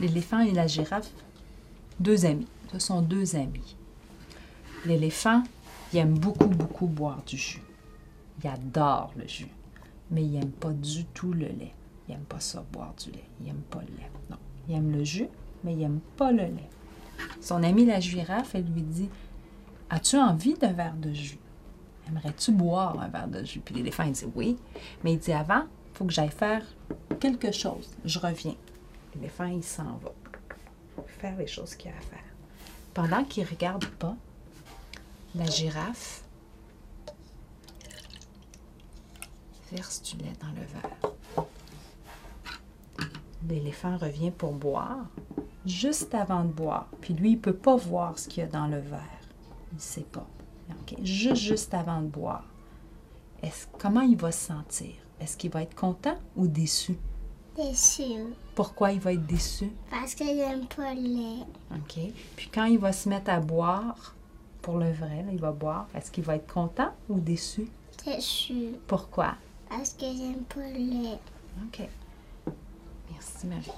l'éléphant et la girafe, deux amis. Ce sont deux amis. L'éléphant, il aime beaucoup, beaucoup boire du jus. Il adore le jus, mais il n'aime pas du tout le lait. Il n'aime pas ça, boire du lait. Il n'aime pas le lait. Non, il aime le jus, mais il n'aime pas le lait. Son amie la girafe, elle lui dit As-tu envie d'un verre de jus? Aimerais-tu boire un verre de jus Puis l'éléphant, il dit Oui. Mais il dit Avant, il faut que j'aille faire quelque chose. Je reviens. L'éléphant, il s'en va. Faire les choses qu'il a à faire. Pendant qu'il ne regarde pas, la girafe verse du lait dans le verre. L'éléphant revient pour boire, juste avant de boire. Puis lui, il ne peut pas voir ce qu'il y a dans le verre. Il ne sait pas. Juste, juste avant de boire. Comment il va se sentir? Est-ce qu'il va être content ou déçu? Déçu. Pourquoi il va être déçu? Parce que j'aime pas le lait. OK. Puis quand il va se mettre à boire, pour le vrai, là, il va boire, est-ce qu'il va être content ou déçu? Déçu. Pourquoi? Parce que j'aime pas le lait. OK. Merci, Marie.